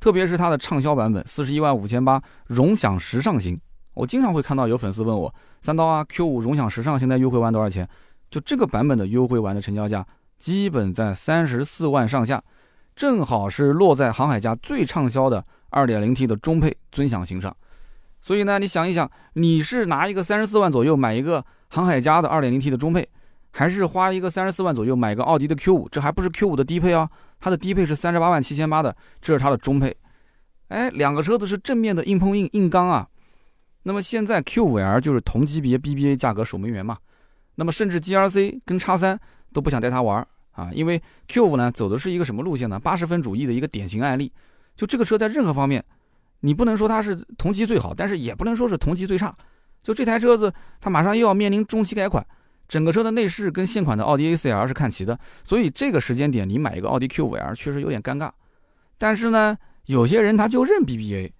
特别是它的畅销版本，四十一万五千八荣享时尚型，我经常会看到有粉丝问我，三刀啊，Q5 荣享时尚现在优惠完多少钱？就这个版本的优惠完的成交价。基本在三十四万上下，正好是落在航海家最畅销的 2.0T 的中配尊享型上。所以呢，你想一想，你是拿一个三十四万左右买一个航海家的 2.0T 的中配，还是花一个三十四万左右买个奥迪的 Q5？这还不是 Q5 的低配啊，它的低配是三十八万七千八的，这是它的中配。哎，两个车子是正面的硬碰硬硬刚啊。那么现在 Q5L 就是同级别 BBA 价格守门员嘛。那么甚至 GRC 跟叉三。都不想带他玩啊，因为 Q5 呢走的是一个什么路线呢？八十分主义的一个典型案例。就这个车在任何方面，你不能说它是同级最好，但是也不能说是同级最差。就这台车子，它马上又要面临中期改款，整个车的内饰跟现款的奥迪 A4L 是看齐的，所以这个时间点你买一个奥迪 Q5L 确实有点尴尬。但是呢，有些人他就认 BBA，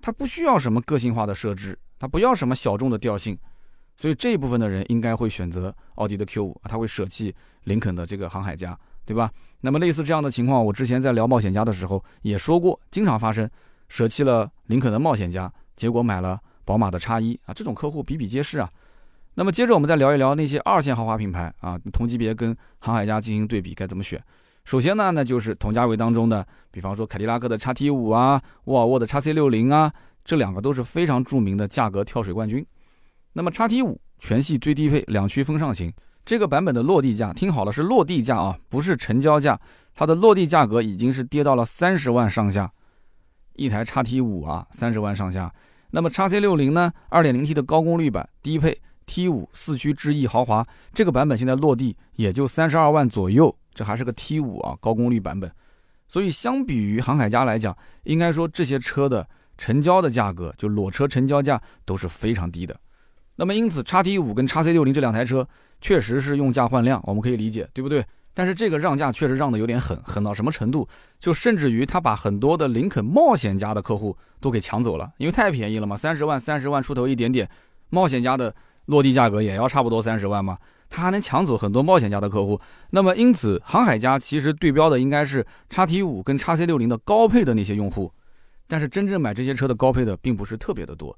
他不需要什么个性化的设置，他不要什么小众的调性。所以这一部分的人应该会选择奥迪的 Q5，他会舍弃林肯的这个航海家，对吧？那么类似这样的情况，我之前在聊冒险家的时候也说过，经常发生，舍弃了林肯的冒险家，结果买了宝马的叉一啊，这种客户比比皆是啊。那么接着我们再聊一聊那些二线豪华品牌啊，同级别跟航海家进行对比该怎么选？首先呢，那就是同价位当中的，比方说凯迪拉克的叉 T 五啊，沃尔沃的叉 C 六零啊，这两个都是非常著名的价格跳水冠军。那么叉 T 五全系最低配两驱风尚型，这个版本的落地价，听好了是落地价啊，不是成交价，它的落地价格已经是跌到了三十万上下，一台叉 T 五啊，三十万上下。那么叉 C 六零呢，二点零 T 的高功率版低配 T 五四驱智逸豪华，这个版本现在落地也就三十二万左右，这还是个 T 五啊，高功率版本。所以相比于航海家来讲，应该说这些车的成交的价格，就裸车成交价都是非常低的。那么因此，叉 T 五跟叉 C 六零这两台车确实是用价换量，我们可以理解，对不对？但是这个让价确实让的有点狠，狠到什么程度？就甚至于他把很多的林肯冒险家的客户都给抢走了，因为太便宜了嘛，三十万、三十万出头一点点，冒险家的落地价格也要差不多三十万嘛，他还能抢走很多冒险家的客户。那么因此，航海家其实对标的应该是叉 T 五跟叉 C 六零的高配的那些用户，但是真正买这些车的高配的并不是特别的多。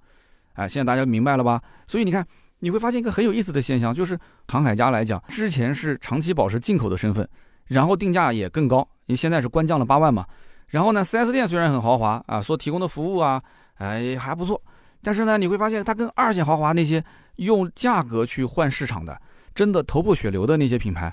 哎，现在大家明白了吧？所以你看，你会发现一个很有意思的现象，就是航海家来讲，之前是长期保持进口的身份，然后定价也更高，你现在是官降了八万嘛。然后呢，4S 店虽然很豪华啊，所提供的服务啊，哎还不错，但是呢，你会发现它跟二线豪华那些用价格去换市场的，真的头破血流的那些品牌，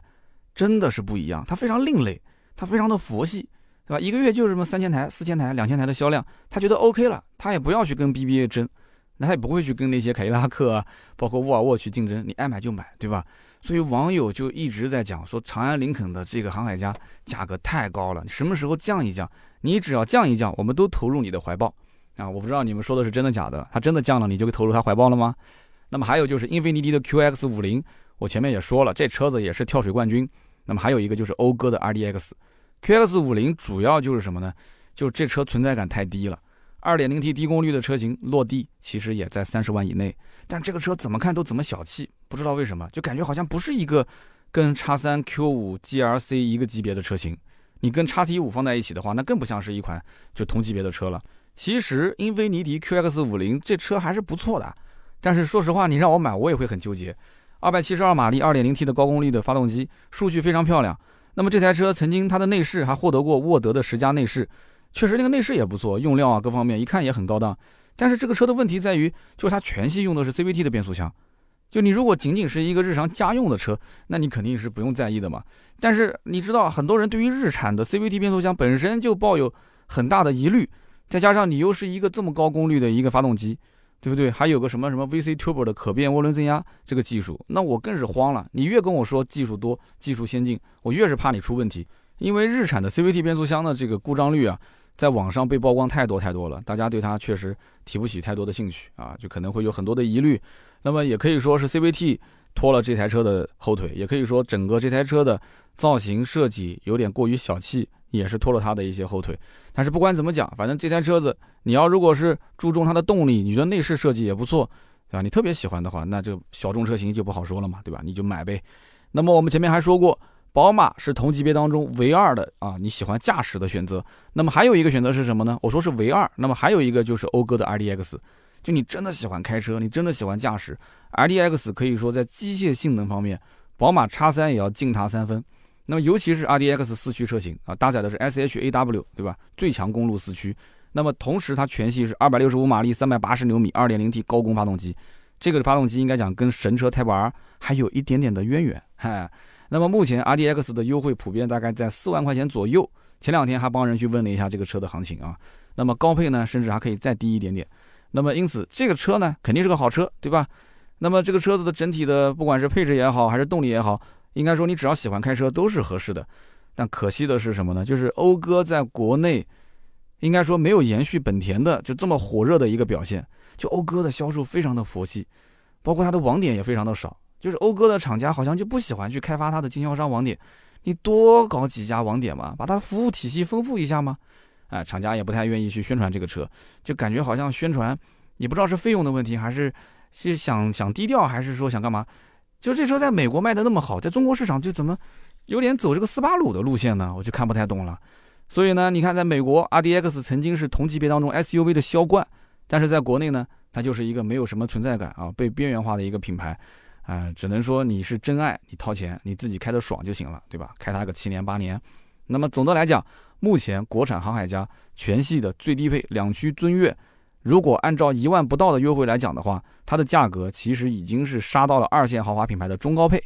真的是不一样。它非常另类，它非常的佛系，对吧？一个月就是什么三千台、四千台、两千台的销量，他觉得 OK 了，他也不要去跟 BBA 争，那他也不会去跟那些凯迪拉克啊，包括沃尔沃去竞争。你爱买就买，对吧？所以网友就一直在讲说，长安林肯的这个航海家价格太高了，什么时候降一降？你只要降一降，我们都投入你的怀抱。啊，我不知道你们说的是真的假的，它真的降了，你就投入它怀抱了吗？那么还有就是英菲尼迪的 QX 五零，我前面也说了，这车子也是跳水冠军。那么还有一个就是讴歌的 RDX，QX 五零主要就是什么呢？就这车存在感太低了，2.0T 低功率的车型落地其实也在三十万以内，但这个车怎么看都怎么小气，不知道为什么，就感觉好像不是一个跟叉三 Q 五 GRC 一个级别的车型。你跟叉 T 五放在一起的话，那更不像是一款就同级别的车了。其实英菲尼迪 QX 五零这车还是不错的，但是说实话，你让我买我也会很纠结。二百七十二马力、二点零 T 的高功率的发动机，数据非常漂亮。那么这台车曾经它的内饰还获得过沃德的十佳内饰，确实那个内饰也不错，用料啊各方面一看也很高档。但是这个车的问题在于，就是它全系用的是 CVT 的变速箱。就你如果仅仅是一个日常家用的车，那你肯定是不用在意的嘛。但是你知道，很多人对于日产的 CVT 变速箱本身就抱有很大的疑虑。再加上你又是一个这么高功率的一个发动机，对不对？还有个什么什么 VC Turbo 的可变涡轮增压这个技术，那我更是慌了。你越跟我说技术多、技术先进，我越是怕你出问题。因为日产的 CVT 变速箱的这个故障率啊，在网上被曝光太多太多了，大家对它确实提不起太多的兴趣啊，就可能会有很多的疑虑。那么也可以说是 CVT 拖了这台车的后腿，也可以说整个这台车的造型设计有点过于小气。也是拖了它的一些后腿，但是不管怎么讲，反正这台车子，你要如果是注重它的动力，你觉得内饰设计也不错，对吧？你特别喜欢的话，那这小众车型就不好说了嘛，对吧？你就买呗。那么我们前面还说过，宝马是同级别当中唯二的啊，你喜欢驾驶的选择。那么还有一个选择是什么呢？我说是唯二。那么还有一个就是讴歌的 RDX，就你真的喜欢开车，你真的喜欢驾驶，RDX 可以说在机械性能方面，宝马叉三也要敬它三分。那么尤其是 RDX 四驱车型啊，搭载的是 SHAW 对吧？最强公路四驱。那么同时它全系是二百六十五马力、三百八十牛米、二点零 T 高功发动机。这个发动机应该讲跟神车 Type R 还有一点点的渊源。嗨，那么目前 RDX 的优惠普遍大概在四万块钱左右。前两天还帮人去问了一下这个车的行情啊。那么高配呢，甚至还可以再低一点点。那么因此这个车呢，肯定是个好车，对吧？那么这个车子的整体的不管是配置也好，还是动力也好。应该说，你只要喜欢开车都是合适的，但可惜的是什么呢？就是讴歌在国内，应该说没有延续本田的就这么火热的一个表现。就讴歌的销售非常的佛系，包括它的网点也非常的少。就是讴歌的厂家好像就不喜欢去开发它的经销商网点，你多搞几家网点嘛，把它服务体系丰富一下嘛。哎，厂家也不太愿意去宣传这个车，就感觉好像宣传，也不知道是费用的问题，还是是想想低调，还是说想干嘛？就这车在美国卖的那么好，在中国市场就怎么有点走这个斯巴鲁的路线呢？我就看不太懂了。所以呢，你看在美国，RDX 曾经是同级别当中 SUV 的销冠，但是在国内呢，它就是一个没有什么存在感啊，被边缘化的一个品牌。啊，只能说你是真爱，你掏钱，你自己开的爽就行了，对吧？开它个七年八年。那么总的来讲，目前国产航海家全系的最低配两驱尊越。如果按照一万不到的优惠来讲的话，它的价格其实已经是杀到了二线豪华品牌的中高配，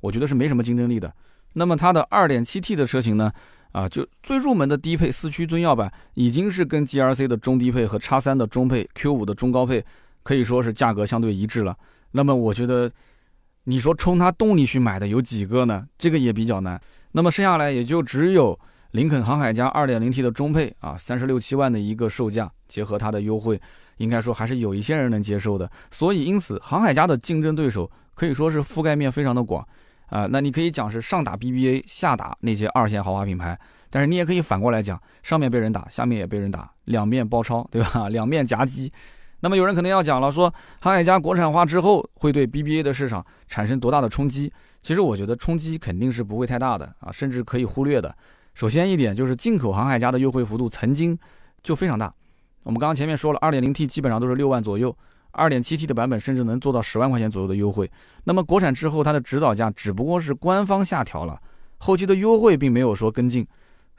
我觉得是没什么竞争力的。那么它的 2.7T 的车型呢，啊，就最入门的低配四驱尊耀版，已经是跟 G R C 的中低配和叉三的中配、Q5 的中高配可以说是价格相对一致了。那么我觉得，你说冲它动力去买的有几个呢？这个也比较难。那么剩下来也就只有。林肯航海家 2.0T 的中配啊，三十六七万的一个售价，结合它的优惠，应该说还是有一些人能接受的。所以，因此航海家的竞争对手可以说是覆盖面非常的广啊。那你可以讲是上打 BBA，下打那些二线豪华品牌，但是你也可以反过来讲，上面被人打，下面也被人打，两面包抄，对吧？两面夹击。那么有人可能要讲了，说航海家国产化之后会对 BBA 的市场产生多大的冲击？其实我觉得冲击肯定是不会太大的啊，甚至可以忽略的。首先一点就是进口航海家的优惠幅度曾经就非常大，我们刚刚前面说了，2.0T 基本上都是六万左右，2.7T 的版本甚至能做到十万块钱左右的优惠。那么国产之后，它的指导价只不过是官方下调了，后期的优惠并没有说跟进，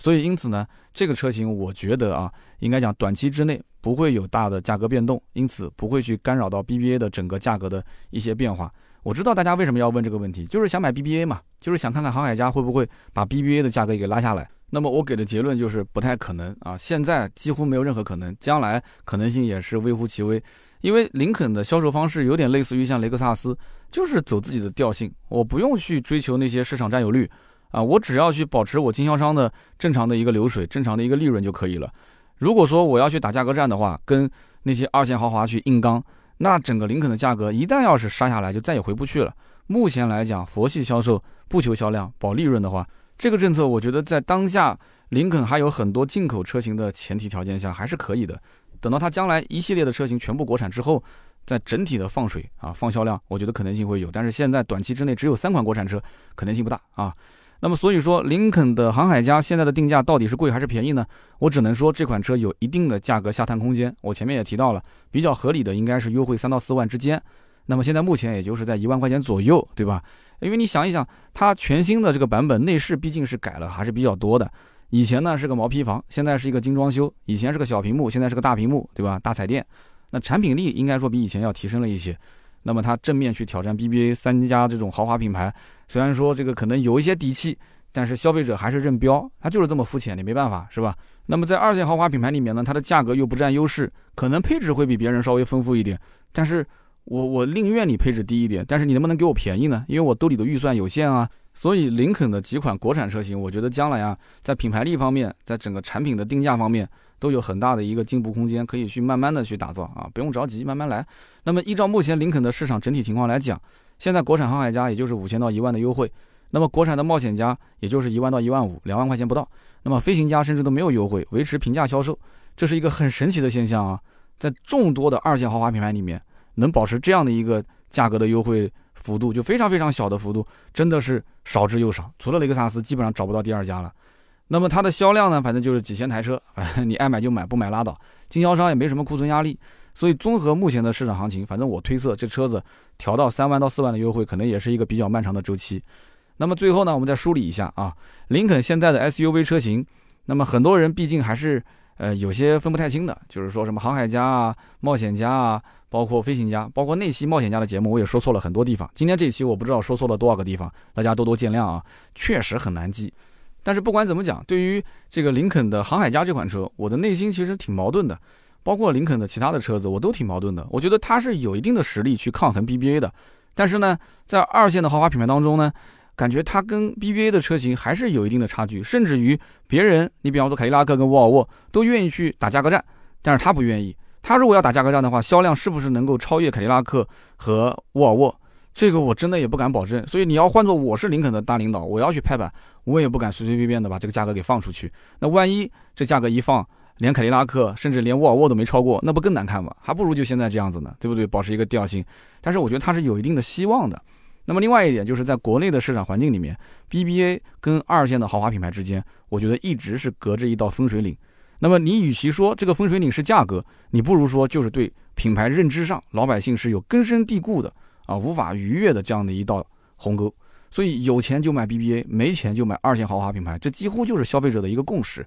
所以因此呢，这个车型我觉得啊，应该讲短期之内不会有大的价格变动，因此不会去干扰到 BBA 的整个价格的一些变化。我知道大家为什么要问这个问题，就是想买 BBA 嘛，就是想看看航海家会不会把 BBA 的价格给拉下来。那么我给的结论就是不太可能啊，现在几乎没有任何可能，将来可能性也是微乎其微。因为林肯的销售方式有点类似于像雷克萨斯，就是走自己的调性，我不用去追求那些市场占有率。啊，我只要去保持我经销商的正常的一个流水，正常的一个利润就可以了。如果说我要去打价格战的话，跟那些二线豪华去硬刚，那整个林肯的价格一旦要是杀下来，就再也回不去了。目前来讲，佛系销售，不求销量，保利润的话，这个政策我觉得在当下林肯还有很多进口车型的前提条件下还是可以的。等到它将来一系列的车型全部国产之后，在整体的放水啊放销量，我觉得可能性会有。但是现在短期之内只有三款国产车，可能性不大啊。那么所以说，林肯的航海家现在的定价到底是贵还是便宜呢？我只能说这款车有一定的价格下探空间。我前面也提到了，比较合理的应该是优惠三到四万之间。那么现在目前也就是在一万块钱左右，对吧？因为你想一想，它全新的这个版本内饰毕竟是改了，还是比较多的。以前呢是个毛坯房，现在是一个精装修；以前是个小屏幕，现在是个大屏幕，对吧？大彩电，那产品力应该说比以前要提升了一些。那么它正面去挑战 BBA 三家这种豪华品牌。虽然说这个可能有一些底气，但是消费者还是认标，它就是这么肤浅，你没办法，是吧？那么在二线豪华品牌里面呢，它的价格又不占优势，可能配置会比别人稍微丰富一点，但是我我宁愿你配置低一点，但是你能不能给我便宜呢？因为我兜里的预算有限啊。所以林肯的几款国产车型，我觉得将来啊，在品牌力方面，在整个产品的定价方面，都有很大的一个进步空间，可以去慢慢的去打造啊，不用着急，慢慢来。那么依照目前林肯的市场整体情况来讲，现在国产航海家也就是五千到一万的优惠，那么国产的冒险家也就是一万到一万五，两万块钱不到。那么飞行家甚至都没有优惠，维持平价销售，这是一个很神奇的现象啊！在众多的二线豪华品牌里面，能保持这样的一个价格的优惠幅度，就非常非常小的幅度，真的是少之又少。除了雷克萨斯，基本上找不到第二家了。那么它的销量呢，反正就是几千台车，你爱买就买，不买拉倒。经销商也没什么库存压力。所以综合目前的市场行情，反正我推测这车子调到三万到四万的优惠，可能也是一个比较漫长的周期。那么最后呢，我们再梳理一下啊，林肯现在的 SUV 车型，那么很多人毕竟还是呃有些分不太清的，就是说什么航海家啊、冒险家啊，包括飞行家，包括那期冒险家的节目，我也说错了很多地方。今天这期我不知道说错了多少个地方，大家多多见谅啊，确实很难记。但是不管怎么讲，对于这个林肯的航海家这款车，我的内心其实挺矛盾的。包括林肯的其他的车子，我都挺矛盾的。我觉得它是有一定的实力去抗衡 BBA 的，但是呢，在二线的豪华品牌当中呢，感觉它跟 BBA 的车型还是有一定的差距，甚至于别人，你比方说凯迪拉克跟沃尔沃都愿意去打价格战，但是他不愿意。他如果要打价格战的话，销量是不是能够超越凯迪拉克和沃尔沃？这个我真的也不敢保证。所以你要换做我是林肯的大领导，我要去拍板，我也不敢随随便便的把这个价格给放出去。那万一这价格一放，连凯迪拉克甚至连沃尔沃都没超过，那不更难看吗？还不如就现在这样子呢，对不对？保持一个调性。但是我觉得它是有一定的希望的。那么另外一点就是在国内的市场环境里面，BBA 跟二线的豪华品牌之间，我觉得一直是隔着一道分水岭。那么你与其说这个分水岭是价格，你不如说就是对品牌认知上老百姓是有根深蒂固的啊无法逾越的这样的一道鸿沟。所以有钱就买 BBA，没钱就买二线豪华品牌，这几乎就是消费者的一个共识。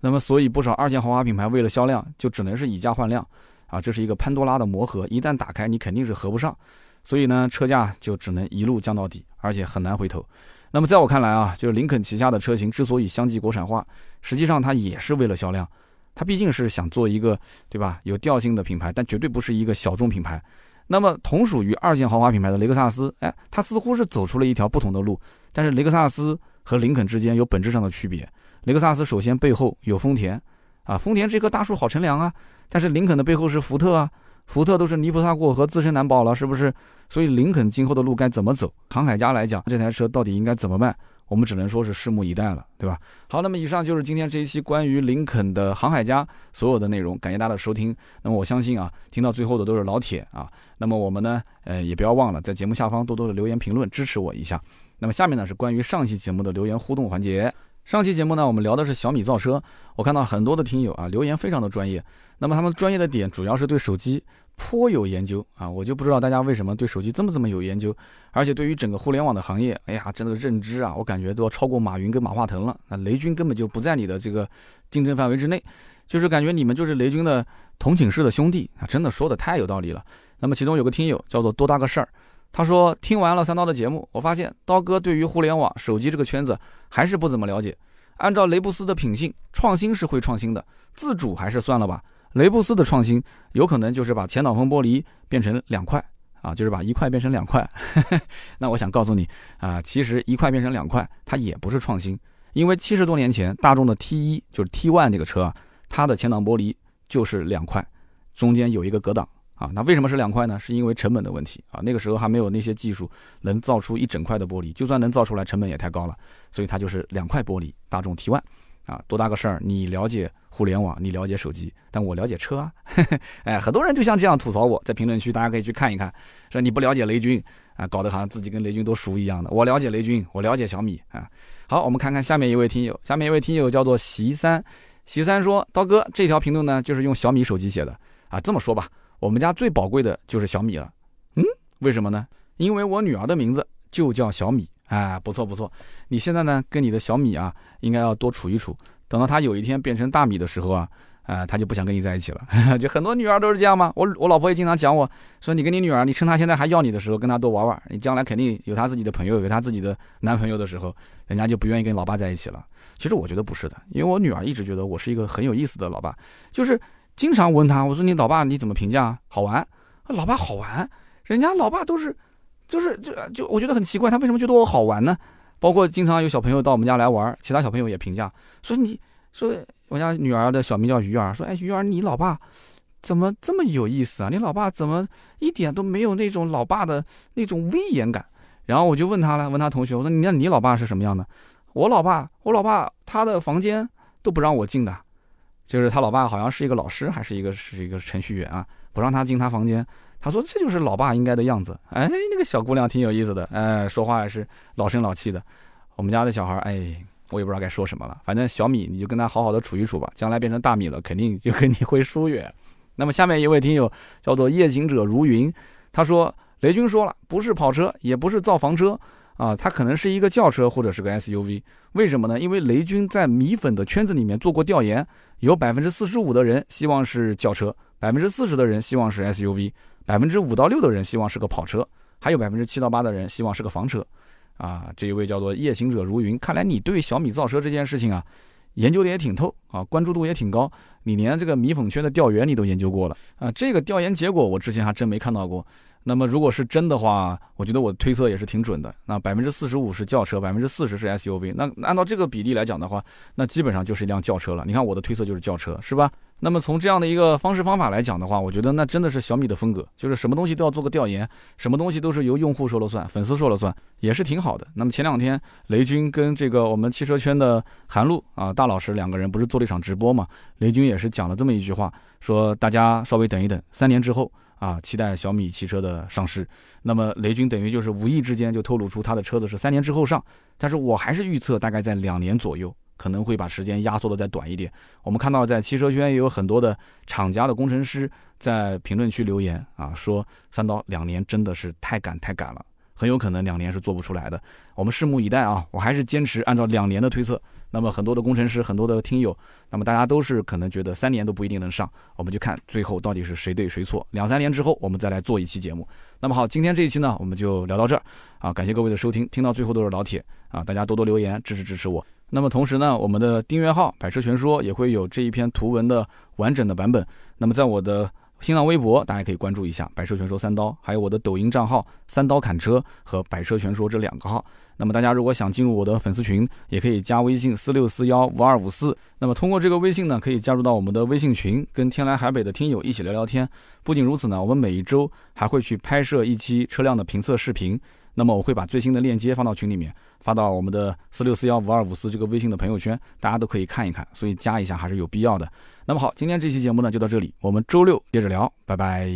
那么，所以不少二线豪华品牌为了销量，就只能是以价换量，啊，这是一个潘多拉的魔盒，一旦打开，你肯定是合不上，所以呢，车价就只能一路降到底，而且很难回头。那么，在我看来啊，就是林肯旗下的车型之所以相继国产化，实际上它也是为了销量，它毕竟是想做一个对吧有调性的品牌，但绝对不是一个小众品牌。那么，同属于二线豪华品牌的雷克萨斯，哎，它似乎是走出了一条不同的路，但是雷克萨斯和林肯之间有本质上的区别。雷克萨斯首先背后有丰田，啊，丰田这棵大树好乘凉啊。但是林肯的背后是福特啊，福特都是泥菩萨过河，自身难保了，是不是？所以林肯今后的路该怎么走？航海家来讲，这台车到底应该怎么办？我们只能说是拭目以待了，对吧？好，那么以上就是今天这一期关于林肯的航海家所有的内容，感谢大家的收听。那么我相信啊，听到最后的都是老铁啊。那么我们呢，呃，也不要忘了在节目下方多多的留言评论支持我一下。那么下面呢是关于上期节目的留言互动环节。上期节目呢，我们聊的是小米造车，我看到很多的听友啊留言非常的专业，那么他们专业的点主要是对手机颇有研究啊，我就不知道大家为什么对手机这么这么有研究，而且对于整个互联网的行业，哎呀，真的认知啊，我感觉都要超过马云跟马化腾了，那雷军根本就不在你的这个竞争范围之内，就是感觉你们就是雷军的同寝室的兄弟啊，真的说的太有道理了。那么其中有个听友叫做多大个事儿。他说：“听完了三刀的节目，我发现刀哥对于互联网、手机这个圈子还是不怎么了解。按照雷布斯的品性，创新是会创新的，自主还是算了吧。雷布斯的创新有可能就是把前挡风玻璃变成两块啊，就是把一块变成两块。那我想告诉你啊，其实一块变成两块，它也不是创新，因为七十多年前大众的 T 一就是 T One 这个车啊，它的前挡玻璃就是两块，中间有一个隔挡。”啊，那为什么是两块呢？是因为成本的问题啊。那个时候还没有那些技术能造出一整块的玻璃，就算能造出来，成本也太高了，所以它就是两块玻璃。大众 T1，啊，多大个事儿？你了解互联网，你了解手机，但我了解车啊。哎，很多人就像这样吐槽我，在评论区大家可以去看一看，说你不了解雷军啊，搞得好像自己跟雷军都熟一样的。我了解雷军，我了解小米啊。好，我们看看下面一位听友，下面一位听友叫做席三，席三说，刀哥这条评论呢，就是用小米手机写的啊。这么说吧。我们家最宝贵的就是小米了，嗯，为什么呢？因为我女儿的名字就叫小米，哎，不错不错。你现在呢，跟你的小米啊，应该要多处一处，等到她有一天变成大米的时候啊，啊，她就不想跟你在一起了。就很多女儿都是这样吗？我我老婆也经常讲我，说你跟你女儿，你趁她现在还要你的时候，跟她多玩玩，你将来肯定有她自己的朋友，有她自己的男朋友的时候，人家就不愿意跟老爸在一起了。其实我觉得不是的，因为我女儿一直觉得我是一个很有意思的老爸，就是。经常问他，我说你老爸你怎么评价？好玩？老爸好玩？人家老爸都是，就是就就我觉得很奇怪，他为什么觉得我好玩呢？包括经常有小朋友到我们家来玩，其他小朋友也评价说，你说我家女儿的小名叫鱼儿，说哎鱼儿你老爸怎么这么有意思啊？你老爸怎么一点都没有那种老爸的那种威严感？然后我就问他了，问他同学，我说你你老爸是什么样的？我老爸，我老爸他的房间都不让我进的。就是他老爸好像是一个老师，还是一个是一个程序员啊，不让他进他房间。他说这就是老爸应该的样子。哎，那个小姑娘挺有意思的，哎，说话也是老声老气的。我们家的小孩，哎，我也不知道该说什么了。反正小米，你就跟他好好的处一处吧，将来变成大米了，肯定就跟你会疏远。那么下面一位听友叫做夜行者如云，他说雷军说了，不是跑车，也不是造房车。啊，它可能是一个轿车或者是个 SUV，为什么呢？因为雷军在米粉的圈子里面做过调研，有百分之四十五的人希望是轿车，百分之四十的人希望是 SUV，百分之五到六的人希望是个跑车，还有百分之七到八的人希望是个房车。啊，这一位叫做夜行者如云，看来你对小米造车这件事情啊，研究的也挺透啊，关注度也挺高，你连这个米粉圈的调研你都研究过了啊，这个调研结果我之前还真没看到过。那么如果是真的话，我觉得我推测也是挺准的。那百分之四十五是轿车，百分之四十是 SUV。那按照这个比例来讲的话，那基本上就是一辆轿车了。你看我的推测就是轿车，是吧？那么从这样的一个方式方法来讲的话，我觉得那真的是小米的风格，就是什么东西都要做个调研，什么东西都是由用户说了算，粉丝说了算，也是挺好的。那么前两天雷军跟这个我们汽车圈的韩露啊大老师两个人不是做了一场直播嘛？雷军也是讲了这么一句话，说大家稍微等一等，三年之后。啊，期待小米汽车的上市。那么雷军等于就是无意之间就透露出他的车子是三年之后上，但是我还是预测大概在两年左右，可能会把时间压缩的再短一点。我们看到在汽车圈也有很多的厂家的工程师在评论区留言啊，说三刀两年真的是太赶太赶了，很有可能两年是做不出来的。我们拭目以待啊，我还是坚持按照两年的推测。那么很多的工程师，很多的听友，那么大家都是可能觉得三年都不一定能上，我们就看最后到底是谁对谁错。两三年之后，我们再来做一期节目。那么好，今天这一期呢，我们就聊到这儿啊，感谢各位的收听，听到最后都是老铁啊，大家多多留言支持支持我。那么同时呢，我们的订阅号“百车全说”也会有这一篇图文的完整的版本。那么在我的新浪微博，大家可以关注一下“百车全说三刀”，还有我的抖音账号“三刀砍车”和“百车全说”这两个号。那么大家如果想进入我的粉丝群，也可以加微信四六四幺五二五四。那么通过这个微信呢，可以加入到我们的微信群，跟天南海北的听友一起聊聊天。不仅如此呢，我们每一周还会去拍摄一期车辆的评测视频。那么我会把最新的链接放到群里面，发到我们的四六四幺五二五四这个微信的朋友圈，大家都可以看一看。所以加一下还是有必要的。那么好，今天这期节目呢就到这里，我们周六接着聊，拜拜。